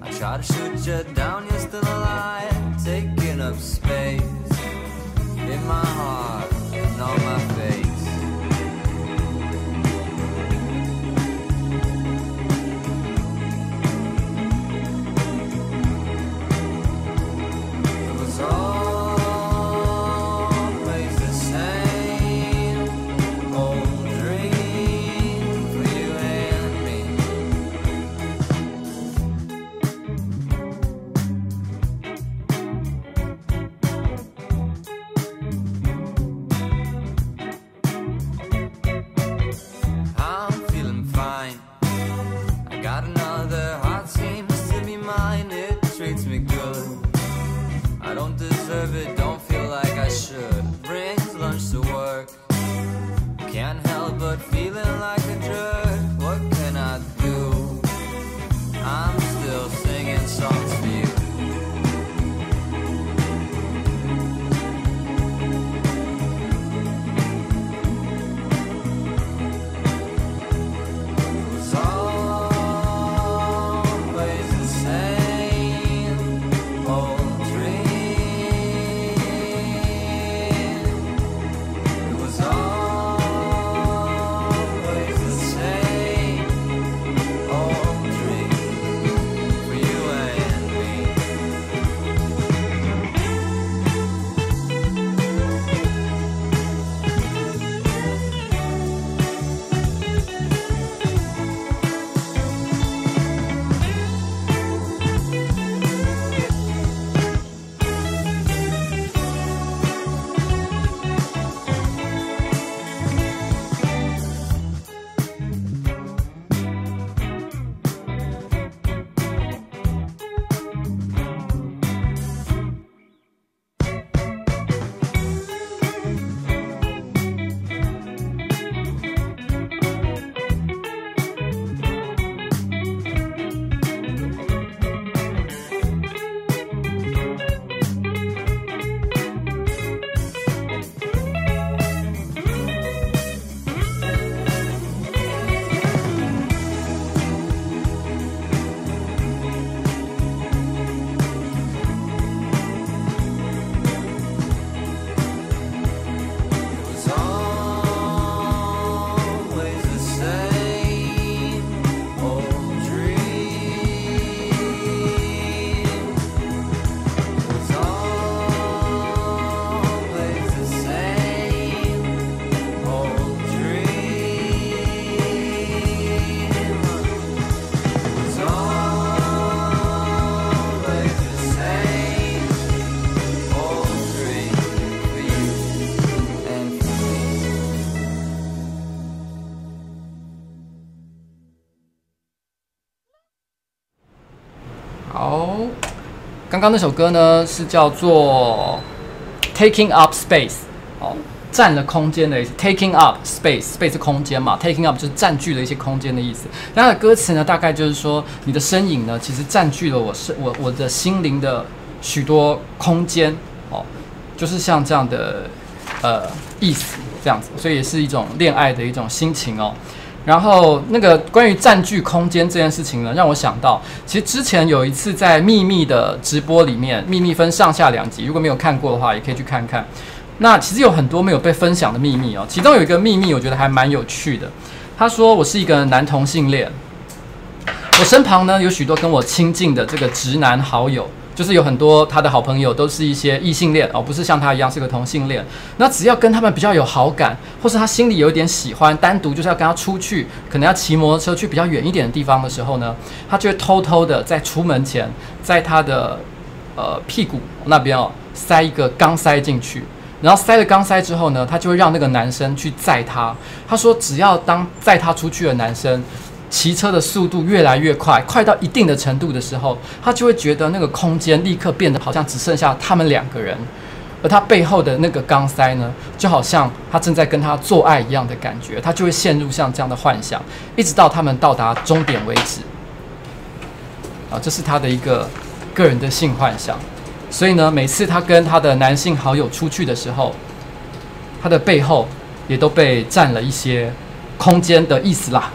Speaker 5: I try to shoot you down, you're still alive, taking up space in my heart and all
Speaker 1: my. 刚刚那首歌呢是叫做 Taking Up Space，哦，占了空间的意思。Taking up space，space 是空间嘛，taking up 就是占据了一些空间的意思。那它的歌词呢，大概就是说，你的身影呢，其实占据了我是我我的心灵的许多空间，哦，就是像这样的呃意思，这样子，所以也是一种恋爱的一种心情哦。然后那个关于占据空间这件事情呢，让我想到，其实之前有一次在秘密的直播里面，秘密分上下两集，如果没有看过的话，也可以去看看。那其实有很多没有被分享的秘密哦，其中有一个秘密，我觉得还蛮有趣的。他说我是一个男同性恋，我身旁呢有许多跟我亲近的这个直男好友。就是有很多他的好朋友都是一些异性恋哦，不是像他一样是个同性恋。那只要跟他们比较有好感，或是他心里有一点喜欢，单独就是要跟他出去，可能要骑摩托车去比较远一点的地方的时候呢，他就会偷偷的在出门前，在他的呃屁股那边哦塞一个钢塞进去，然后塞了钢塞之后呢，他就会让那个男生去载他。他说，只要当载他出去的男生。骑车的速度越来越快，快到一定的程度的时候，他就会觉得那个空间立刻变得好像只剩下他们两个人，而他背后的那个钢塞呢，就好像他正在跟他做爱一样的感觉，他就会陷入像这样的幻想，一直到他们到达终点为止。啊，这是他的一个个人的性幻想。所以呢，每次他跟他的男性好友出去的时候，他的背后也都被占了一些空间的意思啦。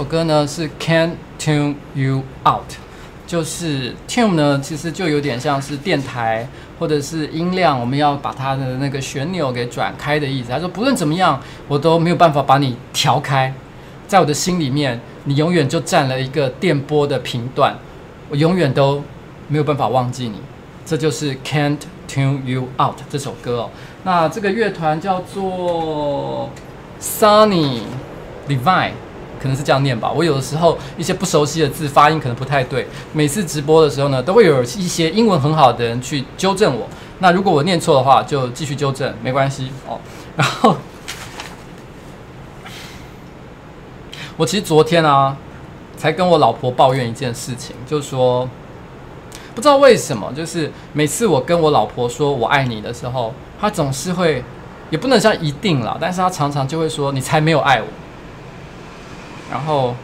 Speaker 1: 首歌呢是 Can't Tune You Out，就是 tune 呢，其实就有点像是电台或者是音量，我们要把它的那个旋钮给转开的意思。他说不论怎么样，我都没有办法把你调开，在我的心里面，你永远就占了一个电波的频段，我永远都没有办法忘记你。这就是 Can't Tune You Out 这首歌哦。那这个乐团叫做 Sunny Divine。可能是这样念吧。我有的时候一些不熟悉的字发音可能不太对。每次直播的时候呢，都会有一些英文很好的人去纠正我。那如果我念错的话，就继续纠正，没关系哦。然后我其实昨天啊，才跟我老婆抱怨一件事情，就是说不知道为什么，就是每次我跟我老婆说我爱你的时候，她总是会，也不能像一定啦，但是她常常就会说你才没有爱我。然后，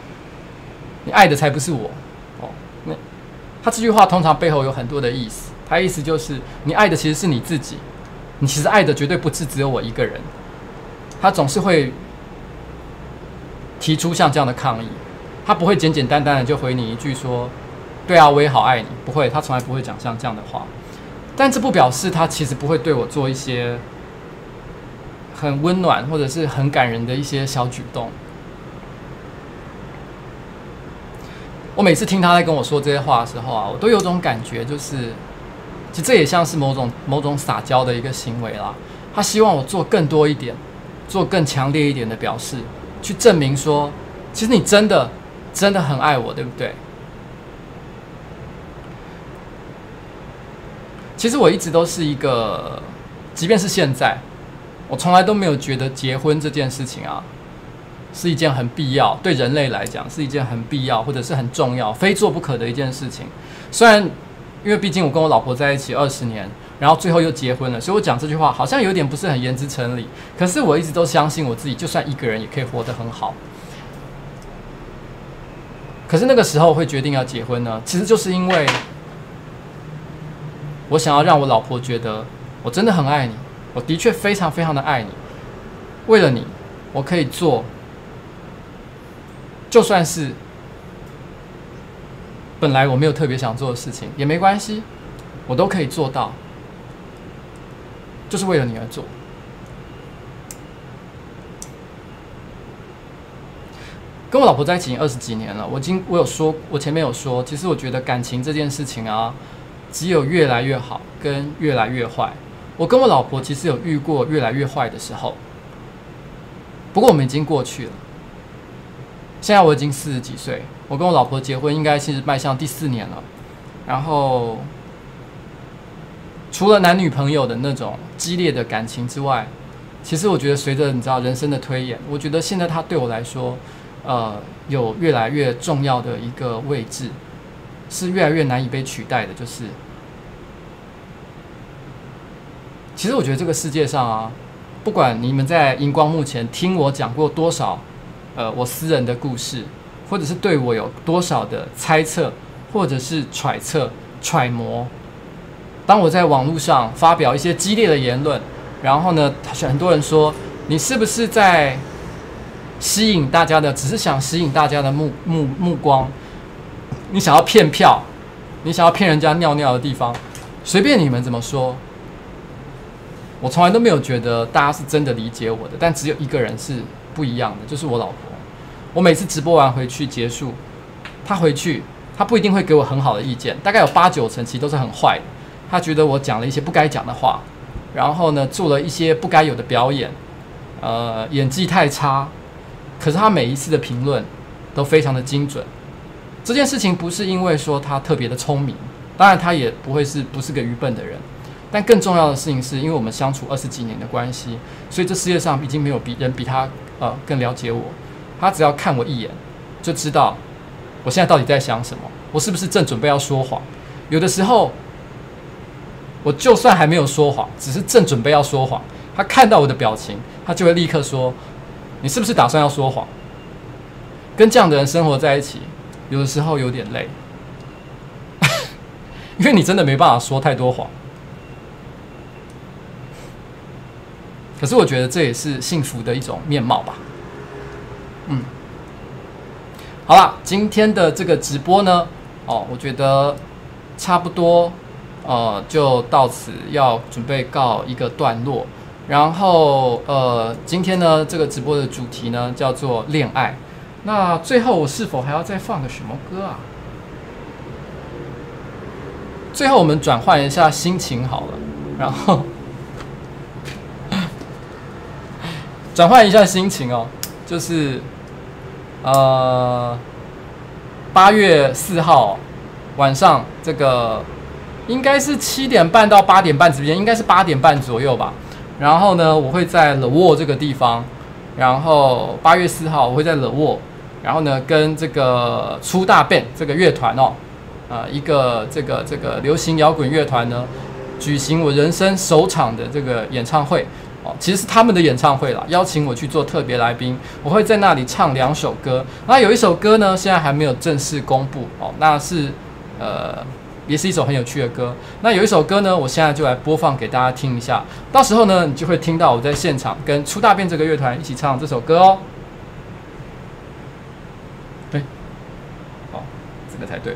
Speaker 1: 你爱的才不是我，哦，那他这句话通常背后有很多的意思。他意思就是，你爱的其实是你自己，你其实爱的绝对不是只有我一个人。他总是会提出像这样的抗议，他不会简简单单的就回你一句说：“对啊，我也好爱你。”不会，他从来不会讲像这样的话。但这不表示他其实不会对我做一些很温暖或者是很感人的一些小举动。我每次听他在跟我说这些话的时候啊，我都有种感觉，就是，其实这也像是某种某种撒娇的一个行为啦。他希望我做更多一点，做更强烈一点的表示，去证明说，其实你真的真的很爱我，对不对？其实我一直都是一个，即便是现在，我从来都没有觉得结婚这件事情啊。是一件很必要，对人类来讲是一件很必要或者是很重要、非做不可的一件事情。虽然，因为毕竟我跟我老婆在一起二十年，然后最后又结婚了，所以我讲这句话好像有点不是很言之成理。可是我一直都相信我自己，就算一个人也可以活得很好。可是那个时候会决定要结婚呢，其实就是因为我想要让我老婆觉得我真的很爱你，我的确非常非常的爱你。为了你，我可以做。就算是本来我没有特别想做的事情也没关系我都可以做到就是为了你而做。跟我老婆在一起二十几年了我经我有说我前面有说其实我觉得感情这件事情啊只有越来越好跟越来越坏。我跟我老婆其实有遇过越来越坏的时候不过我们已经过去了。现在我已经四十几岁，我跟我老婆结婚应该是迈向第四年了。然后，除了男女朋友的那种激烈的感情之外，其实我觉得随着你知道人生的推演，我觉得现在他对我来说。呃，有越来越重要的一个位置，是越来越难以被取代的。就是，其实我觉得这个世界上啊，不管你们在荧光幕前听我讲过多少，呃，我私人的故事，或者是对我有多少的猜测，或者是揣测、揣摩，当我在网络上发表一些激烈的言论，然后呢，很多人说你是不是在？吸引大家的，只是想吸引大家的目目目光。你想要骗票，你想要骗人家尿尿的地方，随便你们怎么说。我从来都没有觉得大家是真的理解我的，但只有一个人是不一样的，就是我老婆。我每次直播完回去结束，他回去，他不一定会给我很好的意见，大概有八九成其实都是很坏的。他觉得我讲了一些不该讲的话，然后呢，做了一些不该有的表演，呃，演技太差。可是他每一次的评论都非常的精准。这件事情不是因为说他特别的聪明，当然他也不会是不是个愚笨的人。但更重要的事情是因为我们相处二十几年的关系，所以这世界上已经没有比人比他呃更了解我。他只要看我一眼，就知道我现在到底在想什么，我是不是正准备要说谎。有的时候，我就算还没有说谎，只是正准备要说谎，他看到我的表情，他就会立刻说。你是不是打算要说谎？跟这样的人生活在一起，有的时候有点累，因为你真的没办法说太多谎。可是我觉得这也是幸福的一种面貌吧。好了，今天的这个直播呢，哦，我觉得差不多，呃，就到此要准备告一个段落。然后，呃，今天呢，这个直播的主题呢叫做恋爱。那最后，我是否还要再放个什么歌啊？最后，我们转换一下心情好了。然后，转换一下心情哦，就是，呃，八月四号晚上，这个应该是七点半到八点半之间，应该是八点半左右吧。然后呢，我会在勒沃这个地方。然后八月四号，我会在勒沃。然后呢，跟这个出大便这个乐团哦，呃，一个这个这个流行摇滚乐团呢，举行我人生首场的这个演唱会哦。其实是他们的演唱会啦，邀请我去做特别来宾。我会在那里唱两首歌。那有一首歌呢，现在还没有正式公布哦，那是呃。也是一首很有趣的歌。那有一首歌呢，我现在就来播放给大家听一下。到时候呢，你就会听到我在现场跟出大便这个乐团一起唱这首歌哦。对，好，这个才对。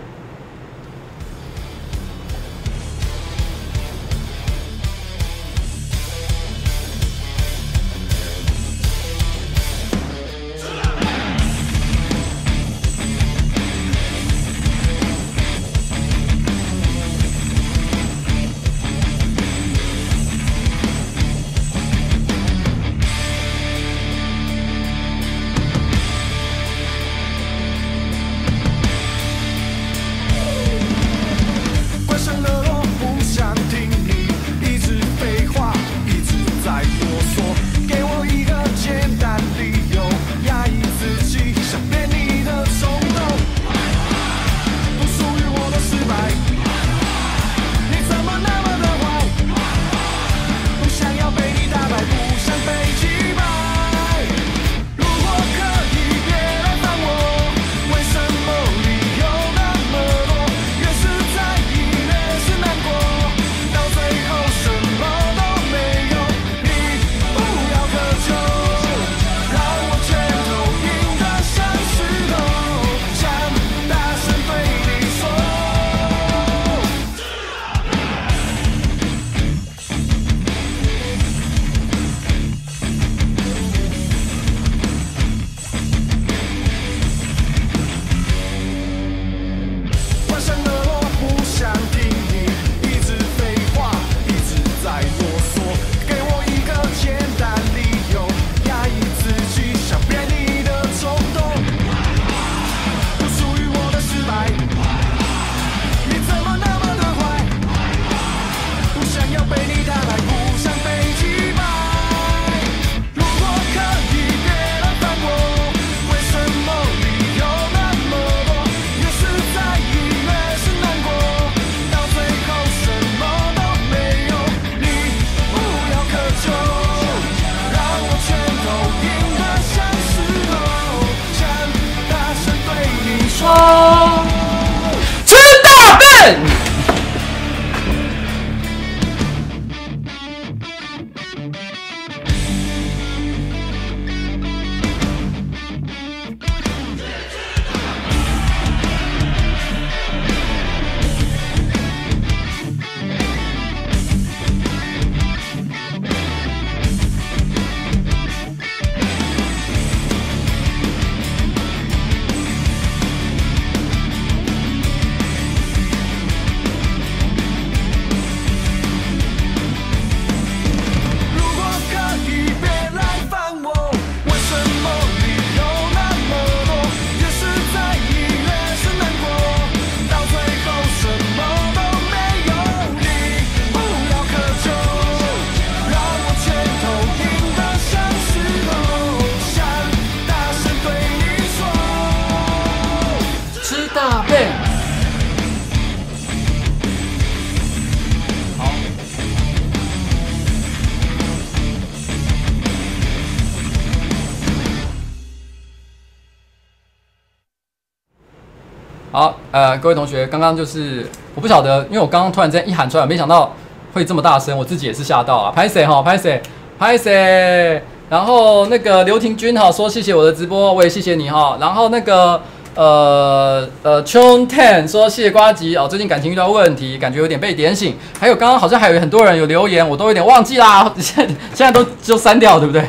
Speaker 1: 各位同学，刚刚就是我不晓得，因为我刚刚突然间一喊出来，没想到会这么大声，我自己也是吓到啊！拍谁哈？拍谁？拍谁？然后那个刘廷君哈说谢谢我的直播，我也谢谢你哈。然后那个。呃呃，Chun Ten 说谢谢瓜吉哦，最近感情遇到问题，感觉有点被点醒。还有刚刚好像还有很多人有留言，我都有点忘记啦，现现在都就删掉，对不对？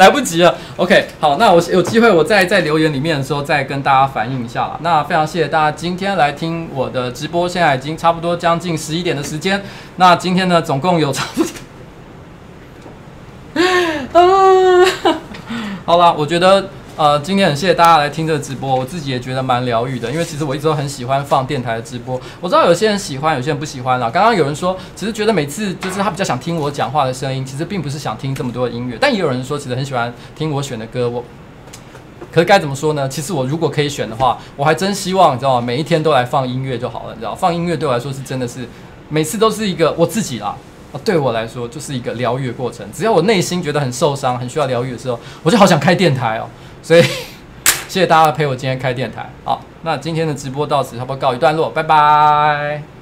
Speaker 1: 来不及了。OK，好，那我有机会我再在留言里面的时候再跟大家反映一下啦。那非常谢谢大家今天来听我的直播，现在已经差不多将近十一点的时间。那今天呢，总共有差不多 <laughs> 啊，好了，我觉得。呃，今天很谢谢大家来听这个直播，我自己也觉得蛮疗愈的，因为其实我一直都很喜欢放电台的直播。我知道有些人喜欢，有些人不喜欢啦。刚刚有人说，其实觉得每次就是他比较想听我讲话的声音，其实并不是想听这么多的音乐。但也有人说，其实很喜欢听我选的歌。我，可是该怎么说呢？其实我如果可以选的话，我还真希望你知道？每一天都来放音乐就好了，你知道，放音乐对我来说是真的是每次都是一个我自己啦。对我来说就是一个疗愈的过程。只要我内心觉得很受伤、很需要疗愈的时候，我就好想开电台哦。所以，谢谢大家陪我今天开电台。好，那今天的直播到此差不多告一段落，拜拜。